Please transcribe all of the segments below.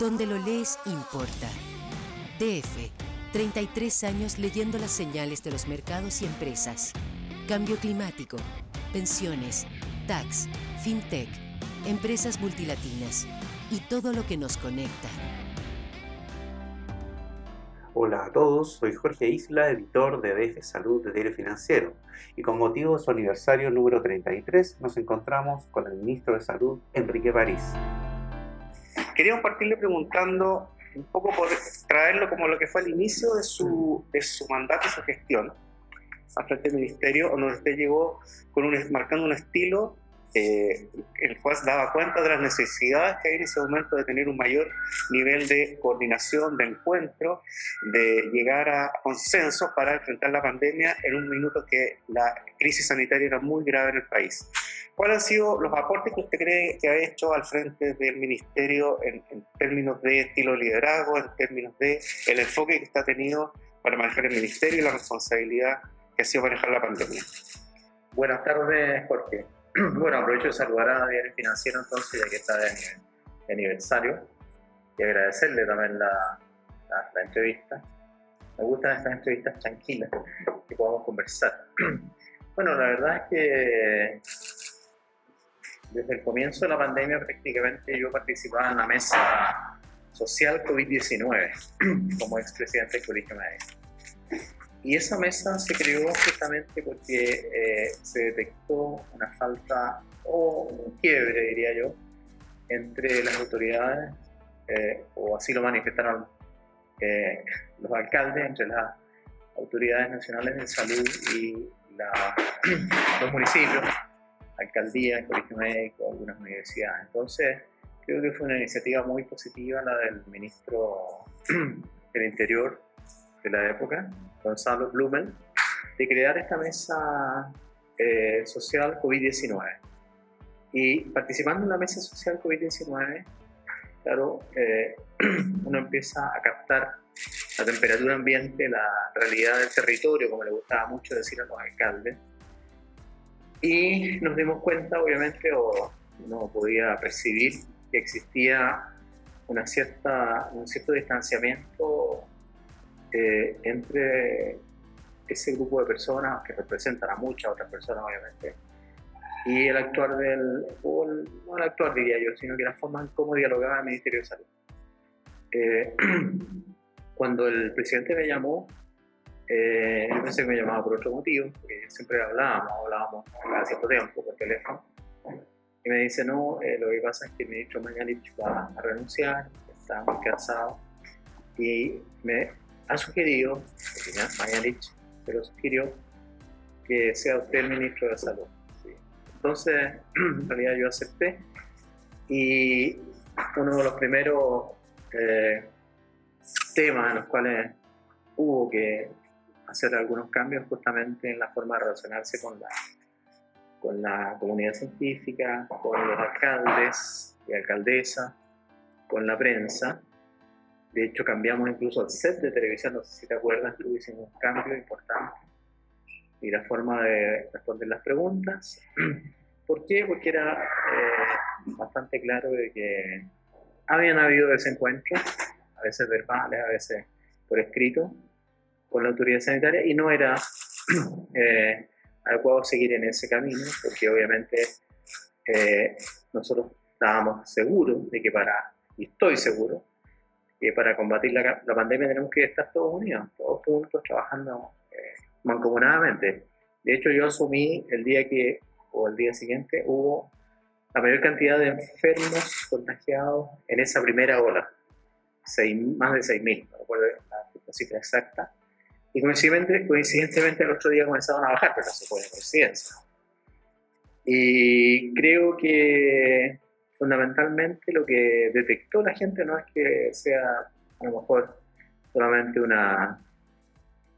Donde lo lees importa. DF, 33 años leyendo las señales de los mercados y empresas. Cambio climático, pensiones, tax, fintech, empresas multilatinas y todo lo que nos conecta. Hola a todos, soy Jorge Isla, editor de DF Salud de Diario Financiero, y con motivo de su aniversario número 33 nos encontramos con el ministro de Salud, Enrique París. Queríamos partirle preguntando un poco por traerlo como lo que fue el inicio de su, de su mandato y su gestión al frente del ministerio, donde usted llegó con un, marcando un estilo eh, el cual daba cuenta de las necesidades que hay en ese momento de tener un mayor nivel de coordinación, de encuentro, de llegar a consensos para enfrentar la pandemia en un minuto que la crisis sanitaria era muy grave en el país. ¿Cuáles han sido los aportes que usted cree que ha hecho al frente del ministerio en, términos de estilo de liderazgo, en términos de el enfoque que está tenido para manejar el ministerio y la responsabilidad que ha sido manejar la pandemia? Buenas tardes, Jorge. Bueno, aprovecho de saludar a Diario Financiero entonces, ya que está de, aniversario, y agradecerle también la, la, entrevista. Me gustan estas entrevistas tranquilas, que podamos conversar. Bueno, la verdad es que desde el comienzo de la pandemia prácticamente yo participaba en la mesa social COVID-19 como expresidente del Colegio Médico. Y esa mesa se creó justamente porque eh, se detectó una falta o un quiebre, diría yo, entre las autoridades, eh, o así lo manifestaron eh, los alcaldes, entre las autoridades nacionales de salud y los municipios, alcaldía, colegio médico, algunas universidades. Entonces, creo que fue una iniciativa muy positiva la del ministro del Interior de la época, Gonzalo Blumel, de crear esta mesa eh, social COVID-19. Y participando en la mesa social COVID-19, claro, eh, uno empieza a captar la temperatura ambiente, la realidad del territorio, como le gustaba mucho decir a los alcaldes. Y nos dimos cuenta, obviamente, o no podía percibir que existía una cierta, un cierto distanciamiento eh, entre ese grupo de personas que representan a muchas otras personas, obviamente, y el actuar del, o no el actuar diría yo, sino que la forma en cómo dialogaba el Ministerio de Salud. Eh, cuando el presidente me llamó, eh, yo pensé que me llamaba por otro motivo, porque siempre hablábamos, hablábamos cada cierto tiempo por teléfono, y me dice, no, lo que pasa es que el ministro Mañalich va a renunciar, está muy cansado, y me ha sugerido, Mañalich, pero sugirió que sea usted el ministro de Salud. Entonces, en realidad yo acepté. Y uno de los primeros eh, temas en los cuales hubo que hacer algunos cambios justamente en la forma de relacionarse con la, con la comunidad científica, con los alcaldes y alcaldesas, con la prensa, de hecho, cambiamos incluso el set de televisión, no sé si te acuerdas, que hicimos un cambio importante y la forma de responder las preguntas. ¿Por qué? Porque era eh, bastante claro de que habían habido desencuentros, a veces verbales, a veces por escrito, con la autoridad sanitaria y no era eh, adecuado seguir en ese camino, porque obviamente eh, nosotros estábamos seguros de que para, y estoy seguro, que para combatir la, la, pandemia tenemos que estar todos unidos, todos juntos, trabajando eh, mancomunadamente. De hecho, yo asumí el día que, o el día siguiente, hubo la mayor cantidad de enfermos contagiados en esa primera ola, seis, más de 6.000, no recuerdo la, cifra exacta. Y coincidentemente, coincidentemente el otro día comenzaron a bajar, pero no se puede coincidencia. Y creo que fundamentalmente lo que detectó la gente no es que sea a lo mejor solamente una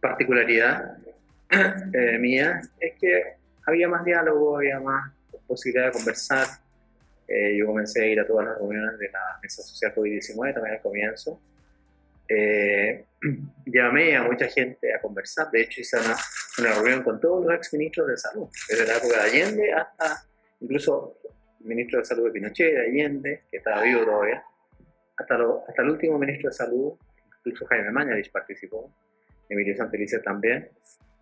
particularidad eh, mía, es que había más diálogo, había más posibilidad de conversar. Eh, yo comencé a ir a todas las reuniones de la Mesa Social COVID-19 también al comienzo. Eh, llamé a mucha gente a conversar, de hecho hice una, una reunión con todos los exministros de salud, desde la época de Allende hasta incluso ministro de Salud de Pinochet, de Allende, que estaba vivo todavía, hasta, hasta el último ministro de Salud, incluso Jaime Mañalich participó, Emilio Santelice también.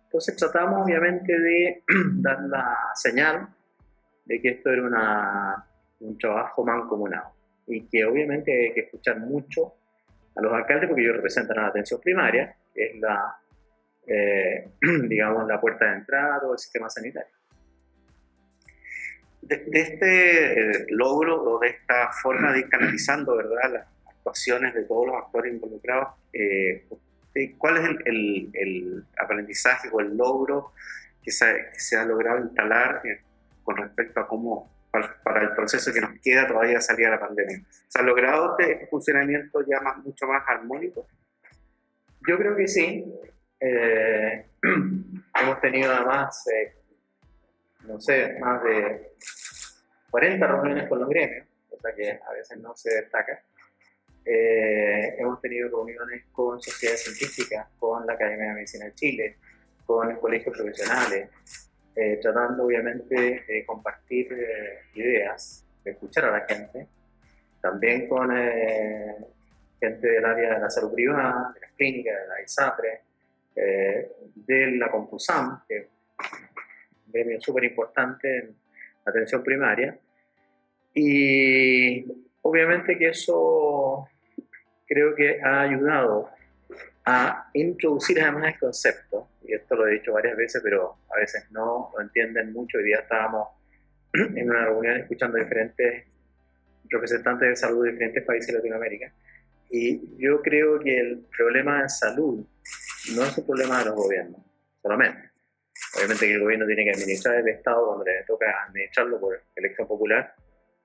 Entonces tratamos obviamente de dar la señal de que esto era una, un trabajo mancomunado y que obviamente hay que escuchar mucho a los alcaldes porque ellos representan a la atención primaria, que es la, eh, digamos, la puerta de entrada del sistema sanitario. De, este eh, logro o de esta forma de ir canalizando ¿verdad? las actuaciones de todos los actores involucrados, eh, ¿cuál es el, el, aprendizaje o el logro que se, que se ha logrado instalar con respecto a cómo para, el proceso que nos queda todavía salir a la pandemia. ¿Se ha logrado este funcionamiento ya más, mucho más armónico? Yo creo que sí. Eh, hemos tenido además, eh, no sé, más de 40 reuniones con los gremios, cosa que a veces no se destaca. Eh, hemos tenido reuniones con sociedades científicas, con la Academia de Medicina de Chile, con colegios profesionales, eh, tratando obviamente de compartir eh, ideas, de escuchar a la gente, también con eh, gente del área de la salud privada, de las clínicas, de la ISAPRE, de la Compusam, que es un gremio súper importante en atención primaria. Y obviamente que eso creo que ha ayudado a introducir además el concepto, y esto lo he dicho varias veces, pero a veces no lo entienden mucho. Hoy día estábamos en una reunión escuchando diferentes representantes de salud de diferentes países de Latinoamérica, y yo creo que el problema de salud no es un problema de los gobiernos, solamente. Obviamente que el gobierno tiene que administrar el Estado cuando le toca administrarlo por elección popular,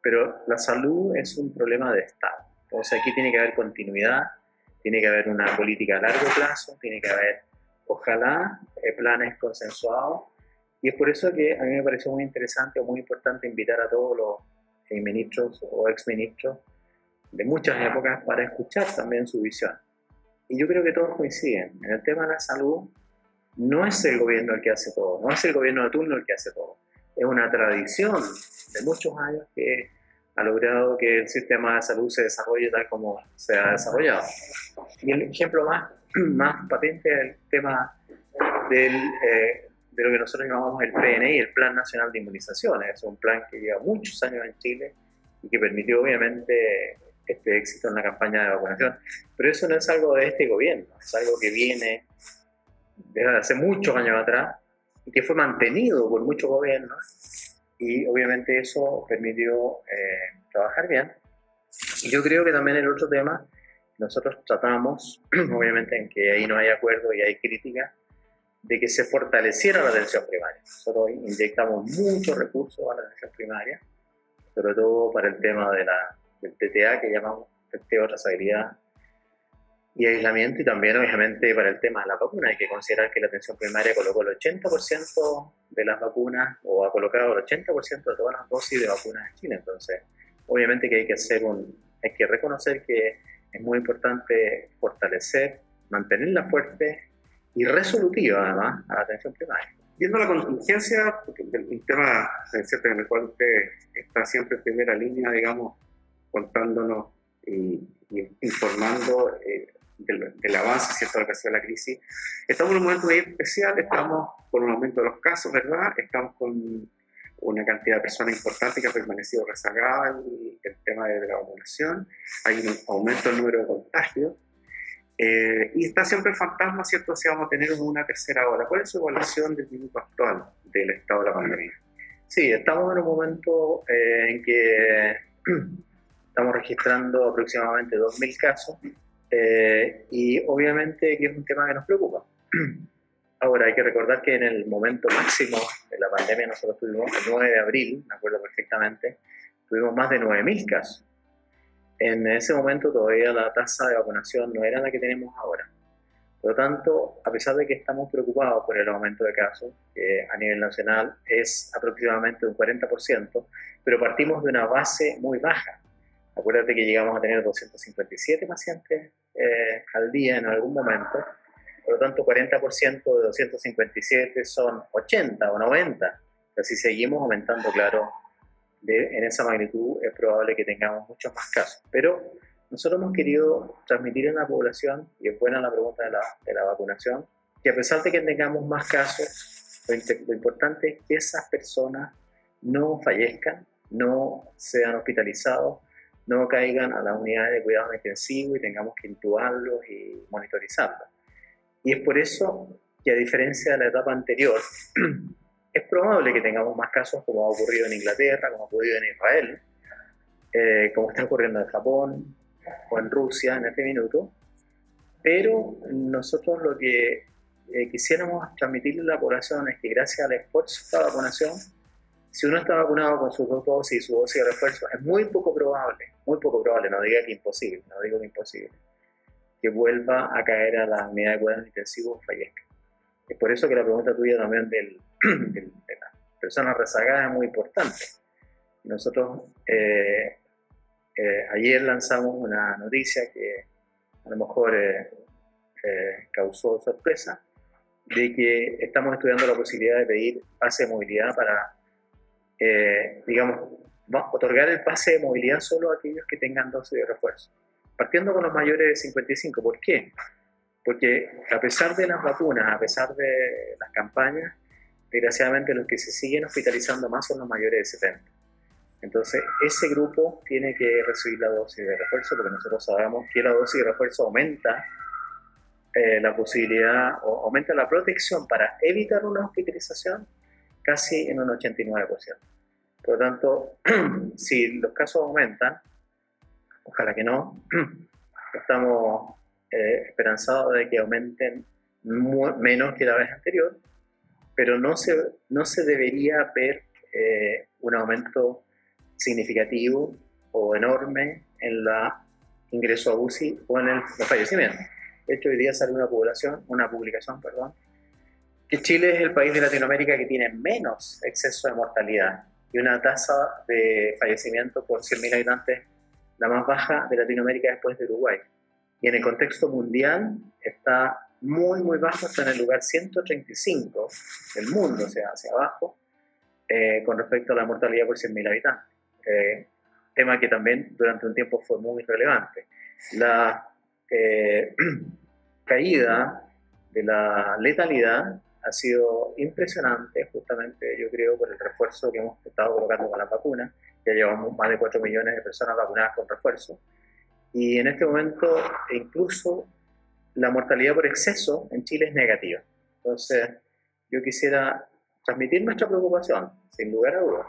pero la salud es un problema de Estado. Entonces aquí tiene que haber continuidad tiene que haber una política a largo plazo, tiene que haber, ojalá, eh, planes consensuados. Y es por eso que a mí me parece muy interesante o muy importante invitar a todos los eh, ministros o exministros de muchas épocas para escuchar también su visión. Y yo creo que todos coinciden. En el tema de la salud, no es el gobierno el que hace todo, no es el gobierno de turno el que hace todo. Es una tradición de muchos años que ha logrado que el sistema de salud se desarrolle tal como se ha desarrollado. Y el ejemplo más, más patente el tema del, eh, de lo que nosotros llamamos el PNI, el Plan Nacional de Inmunizaciones. Es un plan que lleva muchos años en Chile y que permitió obviamente este éxito en la campaña de vacunación. Pero eso no es algo de este gobierno, es algo que viene desde hace muchos años atrás y que fue mantenido por muchos gobiernos y obviamente eso permitió eh, trabajar bien. Y yo creo que también el otro tema, nosotros tratamos, obviamente en que ahí no hay acuerdo y hay crítica, de que se fortaleciera la atención primaria. Nosotros inyectamos muchos recursos a la atención primaria, sobre todo para el tema de la, del TTA que llamamos testeo trazabilidad y aislamiento y también obviamente para el tema de la vacuna hay que considerar que la atención primaria colocó el 80% de las vacunas o ha colocado el 80% de todas las dosis de vacunas en Chile. Entonces, obviamente que hay que hacer un, hay que reconocer que es muy importante fortalecer, mantenerla fuerte y resolutiva además a la atención primaria. Viendo la contingencia, el tema en el cual usted está siempre en primera línea, digamos, contándonos y, informando eh, del, avance, ¿cierto?, de ha sido la crisis. Estamos en un momento muy especial, estamos con un aumento de los casos, ¿verdad? Estamos con una cantidad de personas importante que ha permanecido rezagada el, el tema de la vacunación, hay un aumento del número de contagios, eh, y está siempre el fantasma, ¿cierto?, si vamos a tener una tercera ola. ¿Cuál es su evaluación del minuto actual del estado de la pandemia? Sí, estamos en un momento eh, en que estamos registrando aproximadamente 2.000 casos eh, y obviamente que es un tema que nos preocupa. Ahora hay que recordar que en el momento máximo de la pandemia nosotros tuvimos el 9 de abril, me acuerdo perfectamente, tuvimos más de 9.000 casos. En ese momento todavía la tasa de vacunación no era la que tenemos ahora. Por lo tanto, a pesar de que estamos preocupados por el aumento de casos, que a nivel nacional es aproximadamente un 40%, pero partimos de una base muy baja. Acuérdate que llegamos a tener 257 pacientes eh, al día en algún momento, por lo tanto 40% de 257 son 80 o 90. Pero si seguimos aumentando, claro, en esa magnitud es probable que tengamos muchos más casos. Pero nosotros hemos querido transmitir en la población, y es buena la pregunta de la, de la vacunación, que a pesar de que tengamos más casos, lo, lo importante es que esas personas no fallezcan, no sean hospitalizados, no caigan a las unidades de cuidado intensivo y tengamos que intubarlos y monitorizarlos. Y es por eso que a diferencia de la etapa anterior, es probable que tengamos más casos como ha ocurrido en Inglaterra, como ha ocurrido en Israel, eh, como está ocurriendo en Japón o en Rusia en este minuto, pero nosotros lo que eh, quisiéramos transmitirle a la población es que gracias al esfuerzo de la vacunación, si uno está vacunado con sus dos dosis y su dosis de refuerzo, es muy poco probable, muy poco probable, no diga que imposible, no digo que imposible, que vuelva a caer a la unidad de cuidados intensivos fallezca. Es por eso que la pregunta tuya también del, de las personas rezagadas es muy importante. Nosotros eh, eh, ayer lanzamos una noticia que a lo mejor eh, causó sorpresa, de que estamos estudiando la posibilidad de pedir pase de movilidad para, digamos, otorgar el pase de movilidad solo a aquellos que tengan dosis de refuerzo, partiendo con los mayores de 55. ¿Por qué? Porque a pesar de las vacunas, a pesar de las campañas, desgraciadamente los que se siguen hospitalizando más son los mayores de 70. Entonces, ese grupo tiene que recibir la dosis de refuerzo porque nosotros sabemos que la dosis de refuerzo aumenta eh, la posibilidad o aumenta la protección para evitar una hospitalización casi en un 89%. Por lo tanto, si los casos aumentan, ojalá que no, estamos eh, esperanzados de que aumenten menos que la vez anterior, pero no se, no se debería ver eh, un aumento significativo o enorme en la ingreso a UCI o en el, los fallecimientos. De hecho, hoy día sale una población, una publicación, perdón, que Chile es el país de Latinoamérica que tiene menos exceso de mortalidad y una tasa de fallecimiento por 100.000 habitantes la más baja de Latinoamérica después de Uruguay. Y en el contexto mundial está muy, muy bajo, está en el lugar 135 del mundo, o sea, hacia abajo, eh, con respecto a la mortalidad por 100.000 habitantes. Eh, tema que también durante un tiempo fue muy relevante. La eh, caída de la letalidad ha sido impresionante, justamente yo creo por el refuerzo que hemos estado colocando con la vacuna. Ya llevamos más de 4 millones de personas vacunadas con refuerzo. Y en este momento incluso la mortalidad por exceso en Chile es negativa. Entonces, yo quisiera transmitir nuestra preocupación, sin lugar a dudas.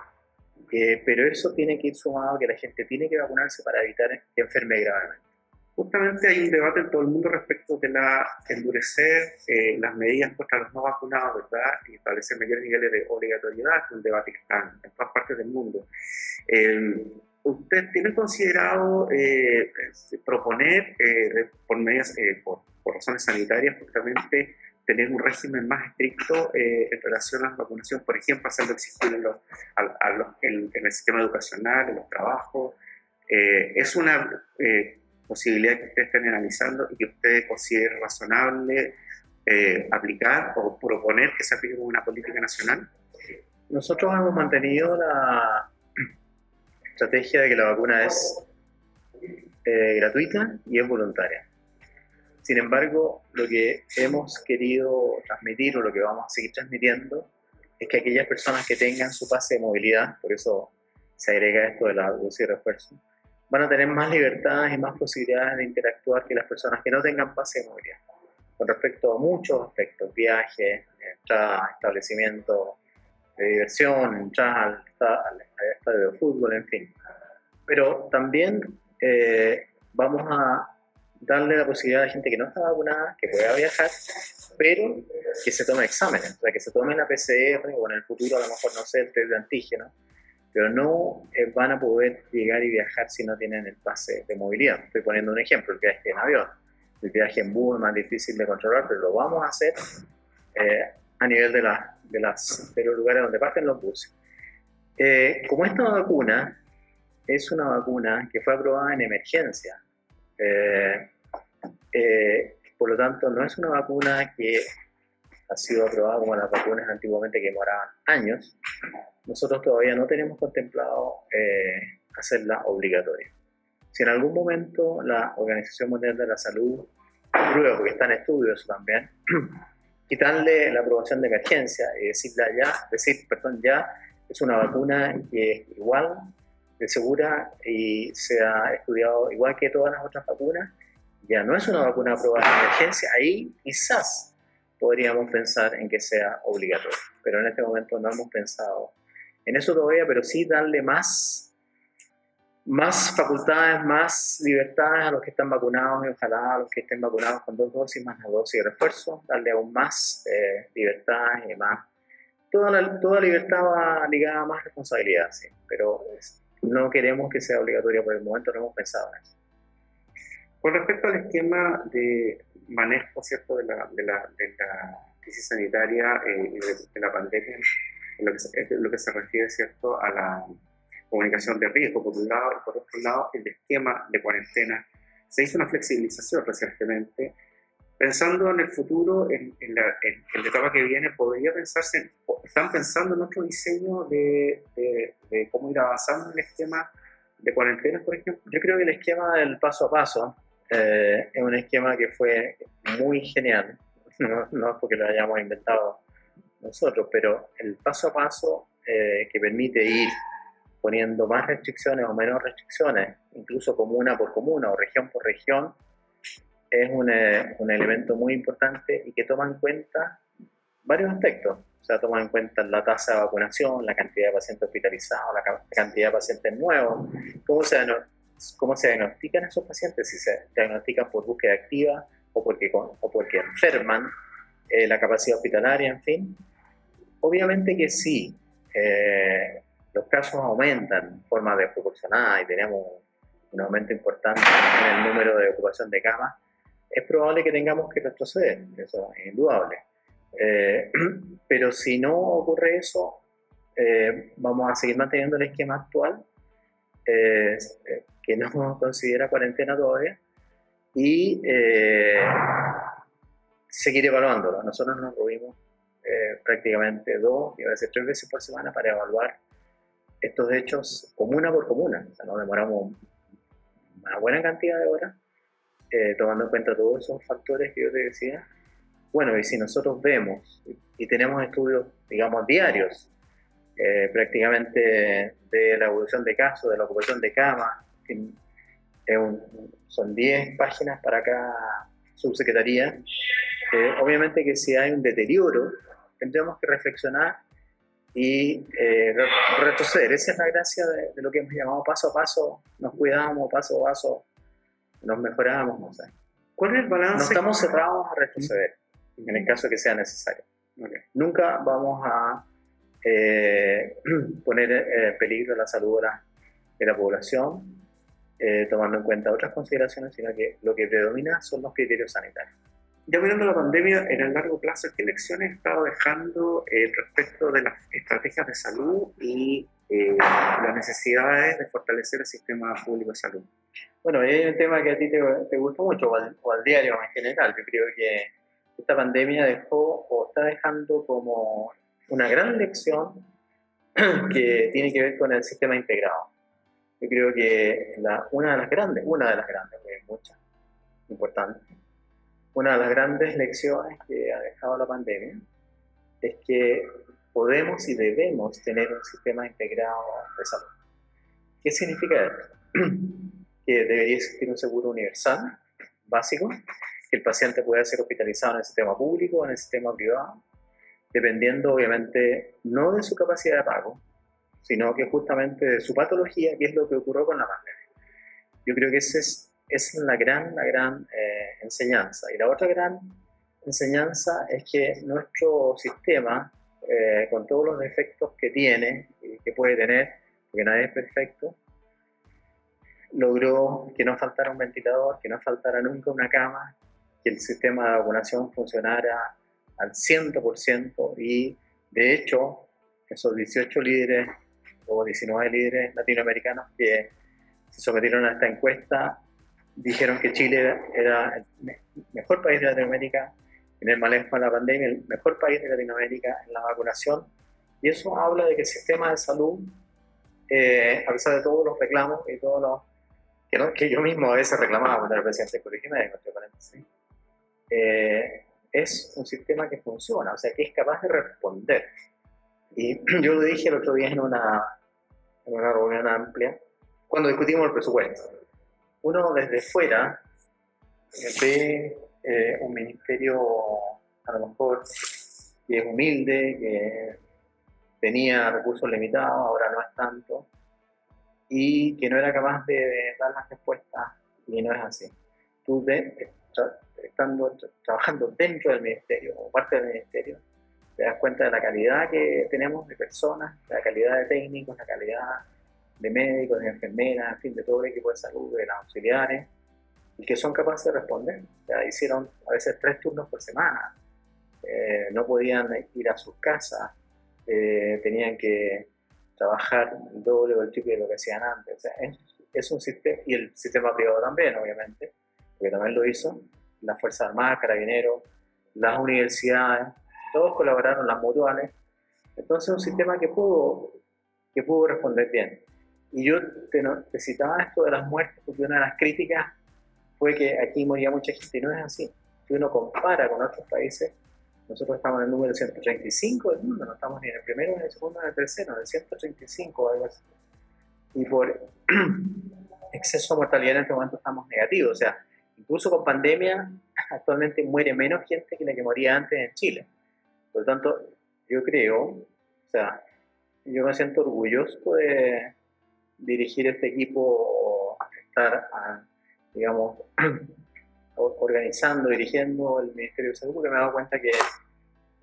Eh, pero eso tiene que ir sumado a que la gente tiene que vacunarse para evitar que enferme gravemente. Justamente hay un debate en todo el mundo respecto de la endurecer eh, las medidas contra los no vacunados, ¿verdad? Y establecer mayores niveles de obligatoriedad, es un debate que está en todas partes del mundo. Eh, ¿Usted tiene considerado proponer, por medidas, por por razones sanitarias, justamente tener un régimen más estricto eh, en relación a la vacunación, por ejemplo, hacerlo existir en, el sistema educacional, en los trabajos. Eh, es una eh, posibilidad que ustedes estén analizando y que ustedes consideren razonable aplicar o proponer que se aplique como una política nacional. Nosotros hemos mantenido la estrategia de que la vacuna es gratuita y es voluntaria. Sin embargo, lo que hemos querido transmitir o lo que vamos a seguir transmitiendo es que aquellas personas que tengan su pase de movilidad, por eso se agrega esto de la dosis de refuerzo, van a tener más libertades y más posibilidades de interactuar que las personas que no tengan pase de movilidad. Con respecto a muchos aspectos, viajes, entradas, establecimientos de diversión, entradas al, estadio de fútbol, en fin. Pero también eh, vamos a darle la posibilidad a gente que no está vacunada, que pueda viajar, pero que se tome exámenes, o sea, que se tome la PCR o en el futuro a lo mejor no sé, el test de antígeno, pero no eh, van a poder llegar y viajar si no tienen el pase de movilidad. Estoy poniendo un ejemplo, el viaje en avión. El viaje en bus es más difícil de controlar, pero lo vamos a hacer eh, a nivel de, la, de, las, de los lugares donde parten los buses. Eh, como esta vacuna es una vacuna que fue aprobada en emergencia, eh, eh, por lo tanto, no es una vacuna que ha sido aprobada como las vacunas antiguamente que demoraban años. Nosotros todavía no tenemos contemplado eh, hacerla obligatoria. Si en algún momento la Organización Mundial de la Salud prueba, porque está en estudio eso también, quitarle la aprobación de emergencia y decirle ya, decir, perdón, ya es una vacuna que es igual de segura y se ha estudiado igual que todas las otras vacunas, ya no es una vacuna aprobada de emergencia, ahí quizás podríamos pensar en que sea obligatorio. Pero en este momento no hemos pensado en eso todavía, pero sí darle más, más facultades, más libertades a los que están vacunados y ojalá a los que estén vacunados con dos dosis más la dosis de refuerzo, darle aún más eh, libertades y más... Toda, la, toda libertad va ligada a más responsabilidad, sí, pero no queremos que sea obligatorio por el momento, no hemos pensado en eso. Con respecto al esquema de manejo ¿cierto? De, la, de, la, de la crisis sanitaria eh, y de, la pandemia, en lo que, se, lo que se refiere ¿cierto? a la comunicación de riesgo, por un lado, y por otro lado, el esquema de cuarentena. Se hizo una flexibilización recientemente. Pensando en el futuro, en, la, en, la, etapa que viene, podría pensarse, están pensando en otro diseño de, de cómo ir avanzando en el esquema de cuarentena, por ejemplo. Yo creo que el esquema del paso a paso, eh, es un esquema que fue muy genial, no, no porque lo hayamos inventado nosotros, pero el paso a paso eh, que permite ir poniendo más restricciones o menos restricciones, incluso comuna por comuna o región por región, es un, eh, un elemento muy importante y que toma en cuenta varios aspectos. O sea, toma en cuenta la tasa de vacunación, la cantidad de pacientes hospitalizados, la cantidad de pacientes nuevos, cómo se, cómo se diagnostican esos pacientes, si se diagnostican por búsqueda activa o porque, o porque enferman, eh, la capacidad hospitalaria, en fin. Obviamente que sí, eh, los casos aumentan en forma desproporcionada y tenemos un aumento importante en el número de ocupación de camas, es probable que tengamos que retroceder, eso es indudable. Eh, pero si no ocurre eso, vamos a seguir manteniendo el esquema actual que no considera cuarentena todavía, y eh, seguir evaluándolo. Nosotros nos reunimos eh, prácticamente dos y a veces tres veces por semana para evaluar estos hechos comuna por comuna. O sea, nos demoramos una buena cantidad de horas eh, tomando en cuenta todos esos factores que yo te decía. Bueno, y si nosotros vemos y tenemos estudios, digamos, diarios, prácticamente de la evolución de casos, de la ocupación de camas, son 10 páginas para cada subsecretaría. Eh, obviamente que si hay un deterioro, tendremos que reflexionar y eh, retroceder. Esa es la gracia de, lo que hemos llamado paso a paso, nos cuidamos, paso a paso, nos mejoramos. ¿Cuál es el balance? No estamos cerrados a retroceder, en el caso que sea necesario. Nunca vamos a eh, poner en peligro la salud de la población, eh, tomando en cuenta otras consideraciones, sino que lo que predomina son los criterios sanitarios. Ya mirando la pandemia, en el largo plazo, ¿qué lecciones estado dejando eh, respecto de las estrategias de salud y eh, las necesidades de fortalecer el sistema público de salud? Bueno, es un tema que a ti te, te gusta mucho, o al, diario en general. Yo creo que esta pandemia dejó o está dejando como una gran lección que tiene que ver con el sistema integrado. Yo creo que una de las grandes, una de las grandes, hay muchas importantes, una de las grandes lecciones que ha dejado la pandemia es que podemos y debemos tener un sistema integrado de salud. ¿Qué significa esto? que debería existir un seguro universal, básico, que el paciente pueda ser hospitalizado en el sistema público o en el sistema privado, dependiendo obviamente no de su capacidad de pago, sino que justamente de su patología, que es lo que ocurrió con la pandemia. Yo creo que esa es, es la gran, la gran eh, enseñanza. Y la otra gran enseñanza es que nuestro sistema, eh, con todos los defectos que tiene y que puede tener, porque nadie es perfecto, logró que no faltara un ventilador, que no faltara nunca una cama, que el sistema de vacunación funcionara al 100% y de hecho esos 18 líderes o 19 líderes latinoamericanos que se sometieron a esta encuesta dijeron que Chile era el mejor país de Latinoamérica en el manejo de la pandemia, el mejor país de Latinoamérica en la vacunación. Y eso habla de que el sistema de salud, eh, a pesar de todos los reclamos y todos los que, que yo mismo a veces reclamaba cuando era presidente del Colegio Médico, eh, es un sistema que funciona, o sea, que es capaz de responder. Y yo lo dije el otro día en una, en una reunión amplia, cuando discutimos el presupuesto. Uno desde fuera ve eh, un ministerio a lo mejor que es humilde, que tenía recursos limitados, ahora no es tanto, y que no era capaz de dar las respuestas, y no es así. Tú ves, estando trabajando dentro del ministerio o parte del ministerio, te das cuenta de la calidad que tenemos de personas, la calidad de técnicos, la calidad de médicos, de enfermeras, en fin, de todo el equipo de salud, de los auxiliares, y que son capaces de responder. Ya hicieron a veces tres turnos por semana, eh, no podían ir a sus casas, eh, tenían que trabajar el doble o el triple de lo que hacían antes. es, un sistema, y el sistema privado también, obviamente, porque también lo hizo, las Fuerzas Armadas, Carabineros, las universidades, todos colaboraron, las mutuales. Entonces, un sistema que pudo, que pudo responder bien. Y yo te, te citaba esto de las muertes, porque una de las críticas fue que aquí moría mucha gente, y no es así. Si uno compara con otros países, nosotros estamos en el número 135 del mundo, no estamos ni en el primero, ni en el segundo, ni en el tercero, en el 135 algo así. Y por exceso de mortalidad en este momento estamos negativos, o sea, incluso con pandemia, actualmente muere menos gente que la que moría antes en Chile. Por lo tanto, yo creo, o sea, yo me siento orgulloso de dirigir este equipo, estar, digamos, organizando, dirigiendo el Ministerio de Salud, porque me he dado cuenta que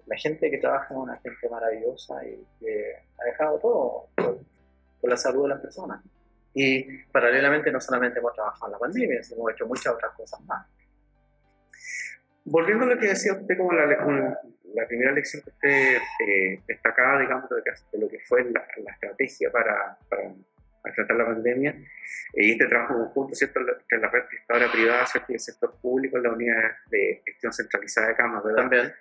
la gente que trabaja es una gente maravillosa y que ha dejado todo por, la salud de las personas. Y paralelamente no solamente hemos trabajado en la pandemia, sino hemos hecho muchas otras cosas más. Volviendo a lo que decía usted como la, la primera lección que usted eh, destacaba, digamos, de, lo que fue la, estrategia para, para tratar la pandemia, eh, y este trabajo conjunto, ¿cierto?, entre la red prestadora privada, ¿cierto?, y el sector público, la unidad de gestión centralizada de camas, ¿verdad? También.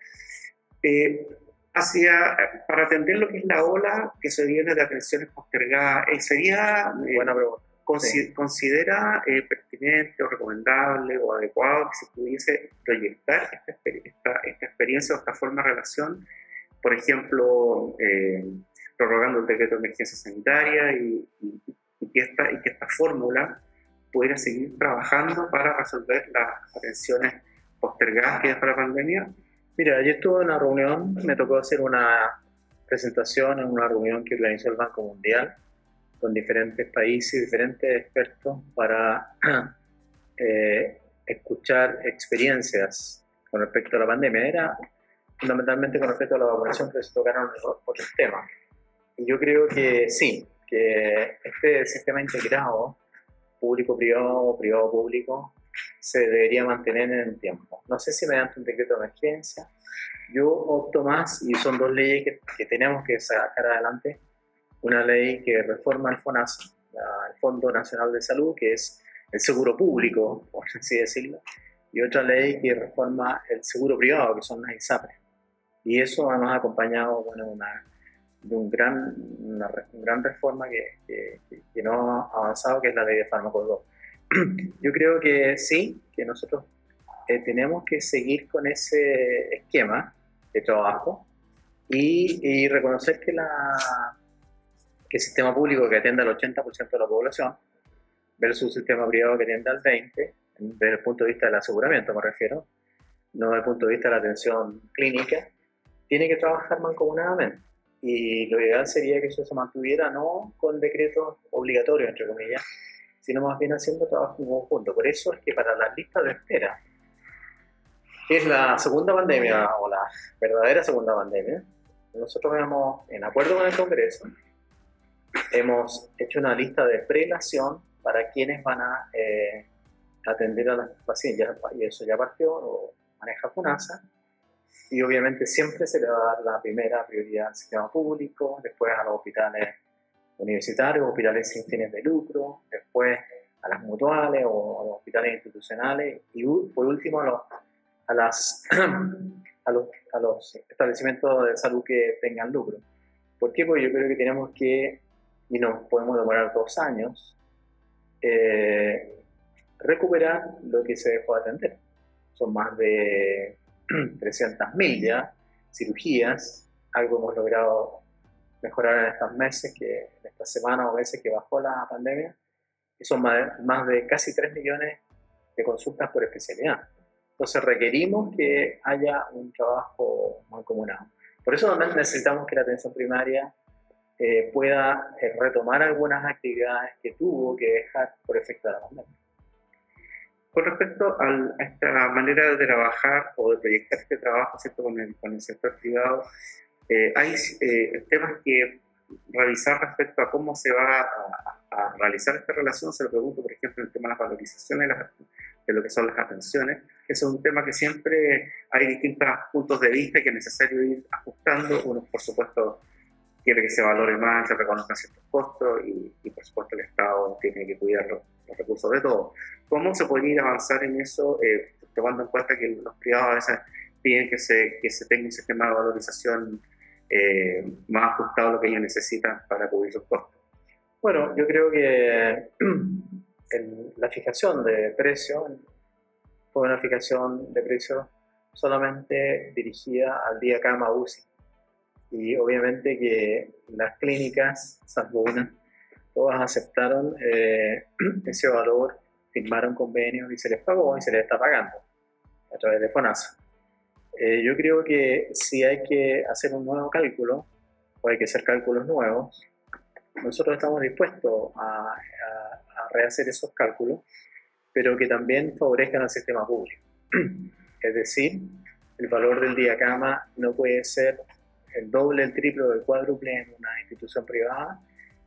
Eh, hacia, para atender lo que es la ola que se viene de atenciones postergadas, eh, sería... Buena pregunta. ¿Considera pertinente o recomendable o adecuado que se pudiese proyectar esta, esta, esta experiencia o esta forma de relación? Por ejemplo, prorrogando el decreto de emergencia sanitaria y, que esta, y que esta fórmula pudiera seguir trabajando para resolver las atenciones postergadas que para la pandemia. Mira, ayer estuve en una reunión, me tocó hacer una presentación en una reunión que organizó el Banco Mundial con diferentes países diferentes expertos para eh, escuchar experiencias con respecto a la pandemia. Era fundamentalmente con respecto a la vacunación que se tocaron otros temas. Y yo creo que sí, que este sistema integrado, público-privado, privado-público, se debería mantener en el tiempo. No sé si mediante un decreto de emergencia. Yo opto más, y son dos leyes que, que tenemos que sacar adelante. Una ley que reforma el FONASA, el Fondo Nacional de Salud, que es el seguro público, por así decirlo, y otra ley que reforma el seguro privado, que son las ISAPRES. Y eso además acompañado bueno, una de un gran, una, gran reforma que, que, no ha avanzado, que es la ley de fármacos 2. Yo creo que sí, que nosotros eh, tenemos que seguir con ese esquema de trabajo y, y reconocer que, la, que sistema público que atiende al 80% de la población versus el sistema privado que atiende al 20%, desde el punto de vista del aseguramiento me refiero, no desde el punto de vista de la atención clínica, tiene que trabajar mancomunadamente y lo ideal sería que eso se mantuviera no con decretos obligatorios, entre comillas, sino más bien haciendo trabajo en conjunto. Por eso es que para las listas de espera, que es la segunda pandemia o la verdadera segunda pandemia, nosotros hemos, en acuerdo con el Congreso, hemos hecho una lista de prelación para quienes van a eh, atender a los pacientes, y eso ya partió, o maneja FUNASA, y obviamente siempre se le va a dar la primera prioridad al sistema público, después a los hospitales universitarios, hospitales sin fines de lucro, después a las mutuales o a los hospitales institucionales y por último a los, a las, a los, a los establecimientos de salud que tengan lucro. ¿Por qué? Porque yo creo que tenemos que, y nos podemos demorar dos años, eh, recuperar lo que se dejó de atender. Son más de 300.000 ya cirugías, algo hemos logrado mejorar en estos meses, que, en estas semanas o meses que bajó la pandemia, y son más, más de casi 3 millones de consultas por especialidad. Entonces requerimos que haya un trabajo mancomunado. Por eso también necesitamos que la atención primaria eh, pueda eh, retomar algunas actividades que tuvo que dejar por efecto de la pandemia. Con respecto a esta manera de trabajar o de proyectar este trabajo ¿cierto? Con, el, con el sector privado, eh, hay temas que revisar respecto a cómo se va a, a, realizar esta relación. Se lo pregunto, por ejemplo, el tema de la valorización de, de, lo que son las atenciones, que es un tema que siempre hay distintos puntos de vista que es necesario ir ajustando. Uno, por supuesto, quiere que se valore más, se reconozcan ciertos costos y, y, por supuesto el Estado tiene que cuidar los, recursos de todo. ¿Cómo se podría ir avanzar en eso, eh, tomando en cuenta que los privados a veces piden que se, que se tenga un sistema de valorización eh, más ajustado a lo que ellos necesitan para cubrir sus costos? Bueno, yo creo que la fijación de precio fue una fijación de precio solamente dirigida al día cama UCI y obviamente que las clínicas, salvo una, todas aceptaron eh, ese valor, firmaron convenios y se les pagó y se les está pagando a través de FONASA. Eh, yo creo que si hay que hacer un nuevo cálculo o hay que hacer cálculos nuevos, nosotros estamos dispuestos a, a rehacer esos cálculos, pero que también favorezcan al sistema público. Es decir, el valor del día cama no puede ser el doble, el triple o el cuádruple en una institución privada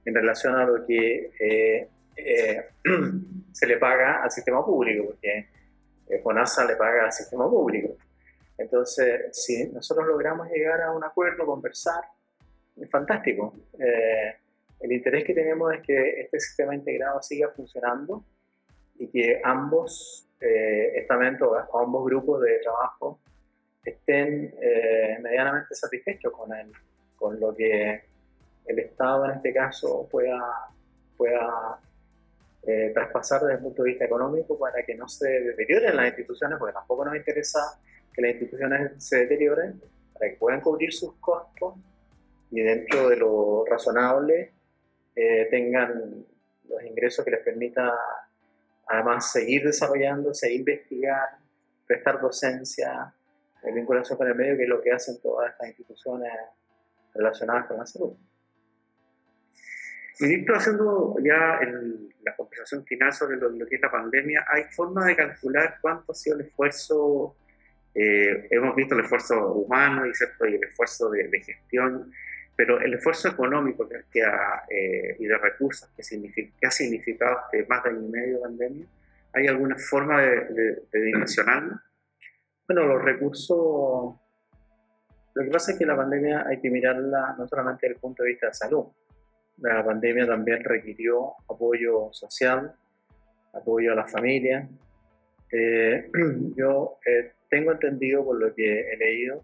en relación a lo que eh, eh, se le paga al sistema público, porque eh, FONASA le paga al sistema público. Entonces, si nosotros logramos llegar a un acuerdo, conversar, es fantástico. el interés que tenemos es que este sistema integrado siga funcionando y que ambos estamentos, ambos grupos de trabajo estén eh, medianamente satisfechos con, el, con lo que el Estado en este caso pueda, pueda eh, traspasar desde el punto de vista económico para que no se deterioren las instituciones, porque tampoco nos interesa que las instituciones se deterioren, para que puedan cubrir sus costos y dentro de lo razonable eh, tengan los ingresos que les permita además seguir desarrollándose, investigar, prestar docencia, en vinculación con el medio, que es lo que hacen todas estas instituciones relacionadas con la salud. Ministro, haciendo ya la conversación final sobre lo, que es la pandemia, ¿hay forma de calcular cuánto ha sido el esfuerzo? Eh, hemos visto el esfuerzo humano y, ¿cierto? y el esfuerzo de, gestión, pero el esfuerzo económico que, eh, y de recursos que, ha significado este más de año y medio de pandemia, ¿hay alguna forma de, de dimensionarlo? Bueno, los recursos, lo que pasa es que la pandemia hay que mirarla no solamente desde el punto de vista de salud, la pandemia también requirió apoyo social, apoyo a la familia. Eh, yo eh, tengo entendido por lo que he leído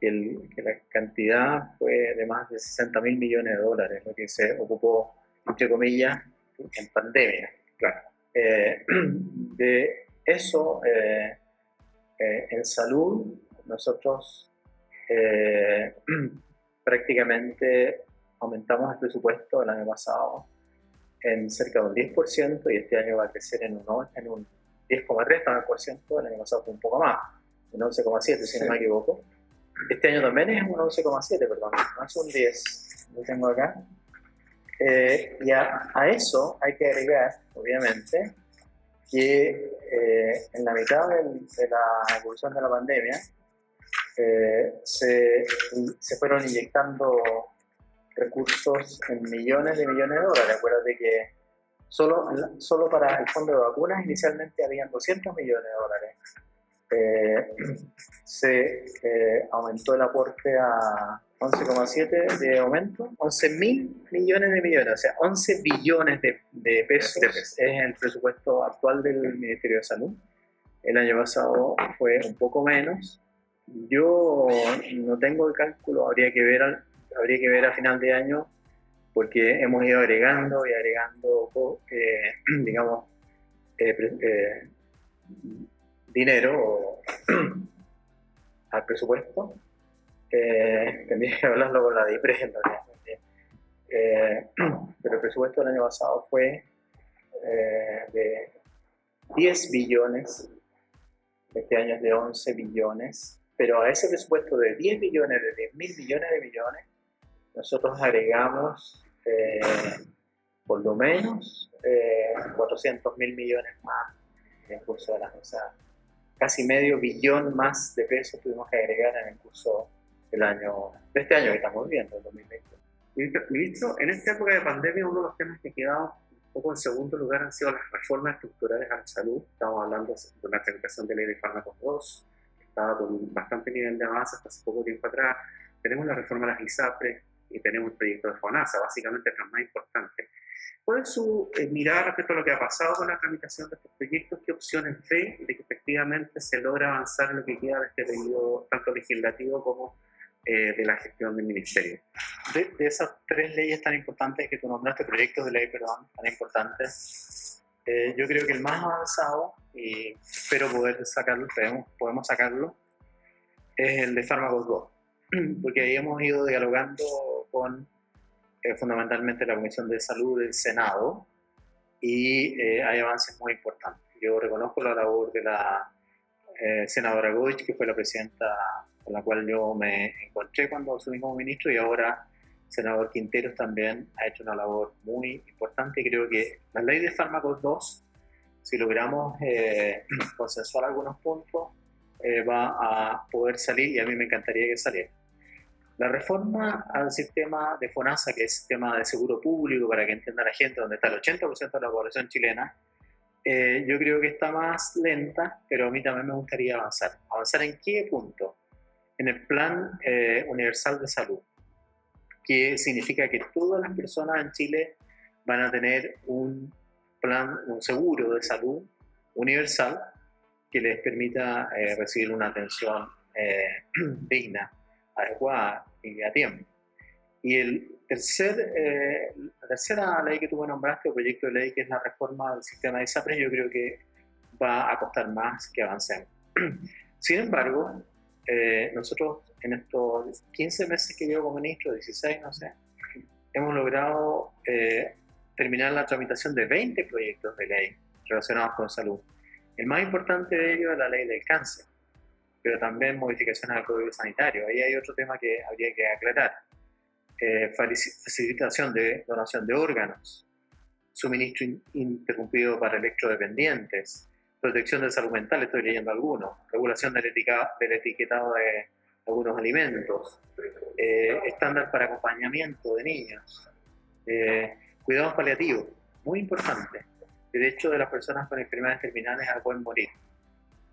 que, la cantidad fue de más de 60 mil millones de dólares, lo que se ocupó, entre comillas, en pandemia. Claro. Eh, de eso, eh, en salud, nosotros eh, prácticamente aumentamos el presupuesto el año pasado en cerca de un 10% y este año va a crecer en un, en un 10,3%, el año pasado fue un poco más, un 11,7% si no me equivoco. Este año también es un 11,7, perdón, no es un 10, lo tengo acá. Eh, y a, eso hay que agregar, obviamente, que eh, en la mitad de la evolución de la pandemia eh, se, se, fueron inyectando recursos en millones de millones de dólares. Acuérdate que solo, solo para el fondo de vacunas inicialmente habían 200 millones de dólares. Eh, se aumentó el aporte a 11,7 de aumento, 11 mil millones de millones, o sea, 11 billones de, de, pesos es el presupuesto actual del Ministerio de Salud. El año pasado fue un poco menos. Yo no tengo el cálculo, habría que ver, habría que ver a final de año porque hemos ido agregando y agregando, eh, digamos, eh, dinero al presupuesto. Tendría que hablarlo con la DIPRE en pero el presupuesto del año pasado fue de 10 billones, este año es de 11 billones, pero a ese presupuesto de 10 billones, de 10 mil millones de billones, nosotros agregamos eh, por lo menos 400 eh, mil millones más en el curso de la O sea, casi medio billón más de pesos tuvimos que agregar en el curso del año, de este año que estamos viviendo, el 2020. Ministro, en esta época de pandemia uno de los temas que quedado un poco en segundo lugar han sido las reformas estructurales a la salud. Estamos hablando de una tramitación de ley de fármacos 2, que estaba con bastante nivel de avance hasta hace poco tiempo atrás. Tenemos la reforma de las ISAPRES, y tenemos el proyecto de FONASA, básicamente es más importante. ¿Cuál es su eh, mirar respecto a lo que ha pasado con la tramitación de estos proyectos? ¿Qué opciones ve de que efectivamente se logra avanzar en lo que queda de este periodo, tanto legislativo como eh, de la gestión del ministerio? De, esas tres leyes tan importantes que tú nombraste, proyectos de ley, perdón, tan importantes, eh, yo creo que el más avanzado, y espero poder sacarlo, podemos, podemos sacarlo, es el de fármacos 2, porque ahí hemos ido dialogando con eh, fundamentalmente la Comisión de Salud del Senado y eh, hay avances muy importantes. Yo reconozco la labor de la eh, senadora Goich, que fue la presidenta con la cual yo me encontré cuando asumí como ministro y ahora senador Quinteros también ha hecho una labor muy importante. Creo que la ley de fármacos 2, si logramos consensuar algunos puntos, va a poder salir y a mí me encantaría que saliera. La reforma al sistema de FONASA, que es sistema de seguro público, para que entienda la gente, donde está el 80% de la población chilena, eh, yo creo que está más lenta, pero a mí también me gustaría avanzar. ¿Avanzar en qué punto? En el plan eh, universal de salud, que significa que todas las personas en Chile van a tener un plan, un seguro de salud universal que les permita eh, recibir una atención digna, adecuada y a tiempo. Y el tercer, eh, la tercera ley que tú me nombraste, o proyecto de ley, que es la reforma del sistema de ISAPRES, yo creo que va a costar más que avancemos. Sin embargo, eh, nosotros en estos 15 meses que llevo como ministro, 16, no sé, hemos logrado eh, terminar la tramitación de 20 proyectos de ley relacionados con salud. El más importante de ellos es la ley del cáncer pero también modificaciones al Código Sanitario. Ahí hay otro tema que habría que aclarar. Eh, facilitación de donación de órganos, suministro interrumpido para electrodependientes, protección de salud mental, estoy leyendo algunos, regulación del, etiquetado de algunos alimentos, eh, estándar para acompañamiento de niños, eh, cuidados paliativos, muy importante, derecho de las personas con enfermedades terminales a poder morir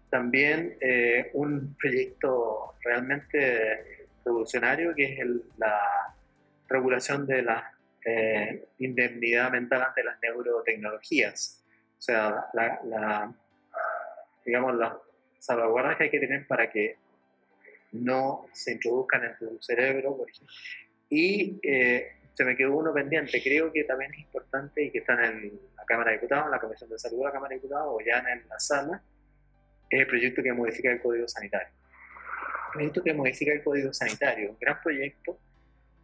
también eh, un proyecto realmente revolucionario que es la regulación de la eh, indemnidad mental ante las neurotecnologías. O sea, la, digamos, las salvaguardas que hay que tener para que no se introduzcan en tu cerebro, por ejemplo. Y eh, se me quedó uno pendiente, creo que también es importante y que está en la Cámara de Diputados, en la Comisión de Salud de la Cámara de Diputados o ya en la sala, es el proyecto que modifica el Código Sanitario. El proyecto que modifica el Código Sanitario, un gran proyecto.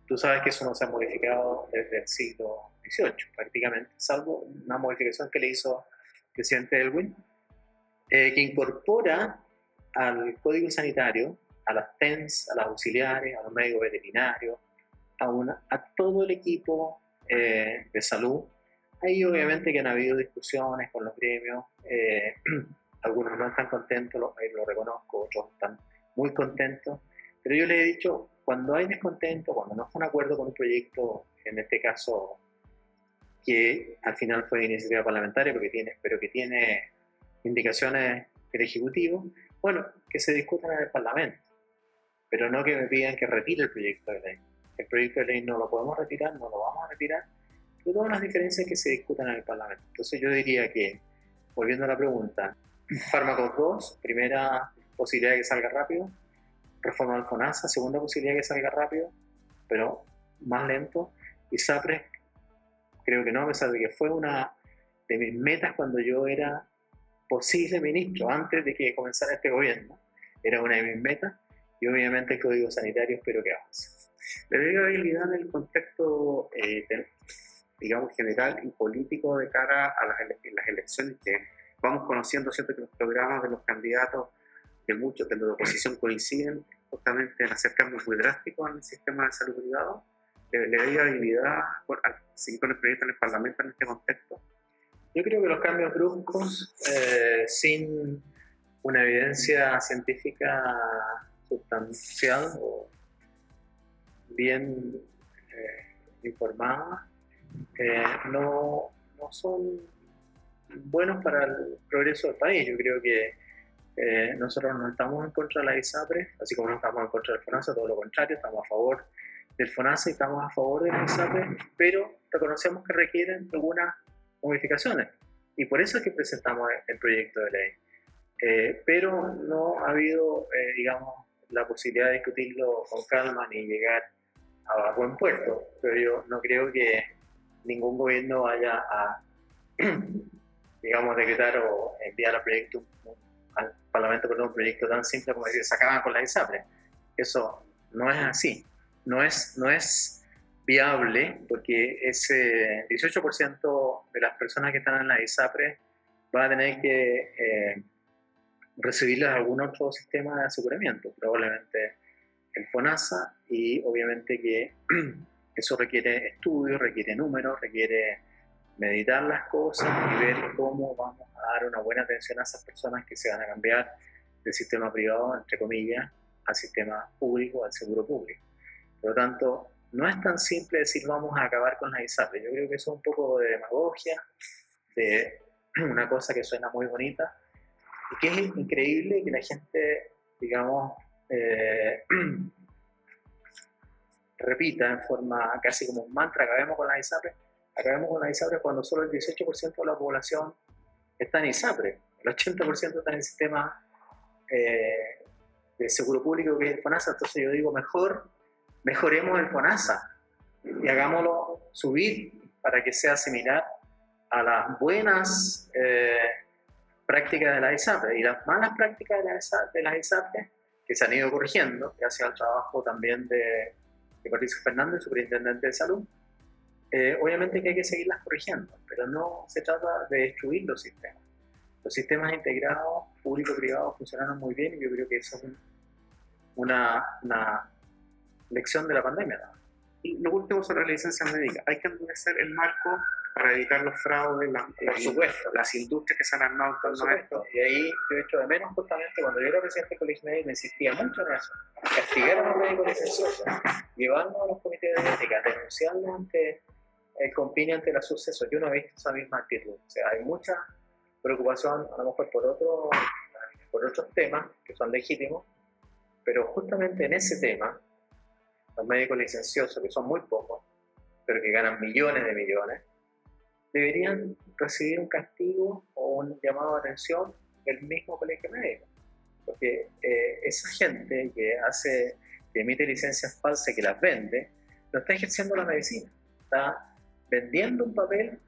Tú sabes que eso no se ha modificado desde el siglo XVIII, prácticamente, salvo una modificación que le hizo el presidente Elwin, eh, que incorpora al Código Sanitario a las TENS, a las auxiliares, a los médicos veterinarios, a, a todo el equipo eh, de salud. Ahí obviamente que han habido discusiones con los gremios, eh, algunos no están contentos, lo, lo reconozco, otros están muy contentos, pero yo les he dicho, cuando hay descontento, cuando no están de acuerdo con un proyecto, en este caso, que al final fue de iniciativa parlamentaria, porque tiene, pero que tiene indicaciones del Ejecutivo, bueno, que se discutan en el Parlamento, pero no que me pidan que retire el proyecto de ley. El proyecto de ley no lo podemos retirar, no lo vamos a retirar, pero todas las diferencias que se discutan en el Parlamento. Entonces yo diría que, volviendo a la pregunta, Fármacos 2, primera posibilidad de que salga rápido. Reforma del FONASA, segunda posibilidad de que salga rápido, pero más lento. ISAPRES, creo que no, a pesar de que fue una de mis metas cuando yo era posible ministro, antes de que comenzara este gobierno. Era una de mis metas y obviamente el Código Sanitario espero que avance. La habilidad en el contexto, eh, digamos, general y político de cara a las, las, elecciones que vamos conociendo, ¿cierto? Que los programas de los candidatos, de muchos de la oposición coinciden justamente en hacer cambios muy drásticos en el sistema de salud privado. Le, le habilidad a seguir con el proyecto en el Parlamento en este contexto. Yo creo que los cambios bruscos, eh, sin una evidencia científica sustancial o bien eh, informada, eh, no, no, son buenos para el progreso del país. Yo creo que eh, nosotros no estamos en contra de la ISAPRE, así como no estamos en contra del FONASA, todo lo contrario, estamos a favor del FONASA y estamos a favor de la ISAPRE, pero reconocemos que requieren algunas modificaciones. Y por eso es que presentamos el proyecto de ley. Eh, pero no ha habido, eh, digamos, la posibilidad de discutirlo con calma ni llegar a, buen puerto. Pero yo no creo que ningún gobierno vaya a, digamos, decretar o enviar al proyecto, al Parlamento perdón, un proyecto tan simple como decir, se acaban con la ISAPRE. Eso no es así. No es, no es viable porque ese 18% de las personas que están en la ISAPRE va a tener que eh, de algún otro sistema de aseguramiento, probablemente el FONASA, y obviamente que eso requiere estudios, requiere números, requiere meditar las cosas y ver cómo vamos a dar una buena atención a esas personas que se van a cambiar del sistema privado, entre comillas, al sistema público, al seguro público. Por lo tanto, no es tan simple decir vamos a acabar con la ISAPRE. Yo creo que eso es un poco de demagogia, de una cosa que suena muy bonita, y que es increíble que la gente, digamos, eh, repita en forma casi como un mantra, acabemos con la ISAPRE, acabemos con la ISAPRE cuando solo el 18% de la población está en ISAPRE, el 80% está en el sistema eh, de seguro público que es el FONASA, entonces yo digo, mejor mejoremos el FONASA y hagámoslo subir para que sea similar a las buenas eh, prácticas de la ISAPRE y las malas prácticas de la, ISAPRE, que se han ido corrigiendo gracias al trabajo también de, de Patricio Fernández, superintendente de salud. Eh, obviamente que hay que seguirlas corrigiendo, pero no se trata de destruir los sistemas. Los sistemas integrados, público-privados, funcionaron muy bien y yo creo que eso es una, una lección de la pandemia. Y lo último sobre la licencia médica. Hay que endurecer el marco para evitar los fraudes, por supuesto. las industrias que se han armado en torno esto. Y ahí yo he hecho de menos justamente cuando yo era presidente del Colegio Médico, me insistía mucho en eso. Castigar a los médicos licenciosos, llevarnos a los comités de ética, denunciarlos ante el compine ante el suceso. Yo no he visto esa misma actitud. O sea, hay mucha preocupación, a lo mejor por, otro, por otros temas que son legítimos, pero justamente en ese tema los médicos licenciosos, que son muy pocos, pero que ganan millones de millones, deberían recibir un castigo o un llamado de atención del mismo colegio médico. Porque eh, esa gente que hace, que emite licencias falsas y que las vende, no está ejerciendo la medicina, está vendiendo un papel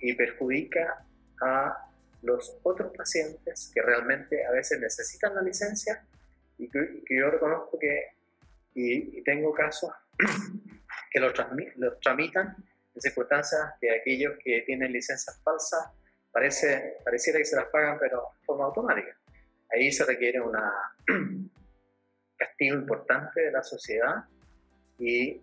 y perjudica a los otros pacientes que realmente a veces necesitan la licencia y que yo reconozco que y, tengo casos que lo, lo, tramitan en circunstancias que aquellos que tienen licencias falsas parece, pareciera que se las pagan pero de forma automática. Ahí se requiere un castigo importante de la sociedad y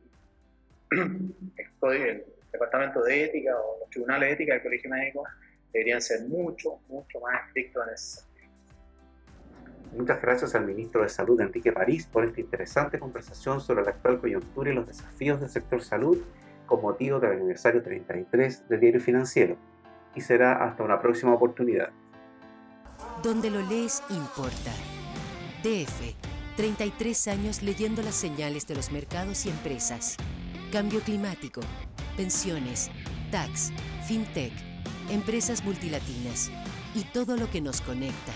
el, el Departamento de Ética o los tribunales de ética del Colegio Médico deberían ser mucho, mucho más estrictos en ese Muchas gracias al ministro de Salud, Enrique París, por esta interesante conversación sobre la actual coyuntura y los desafíos del sector salud con motivo del aniversario 33 del Diario Financiero. Y será hasta una próxima oportunidad. Donde lo lees importa. DF, 33 años leyendo las señales de los mercados y empresas. Cambio climático, pensiones, tax, fintech, empresas multilatinas y todo lo que nos conecta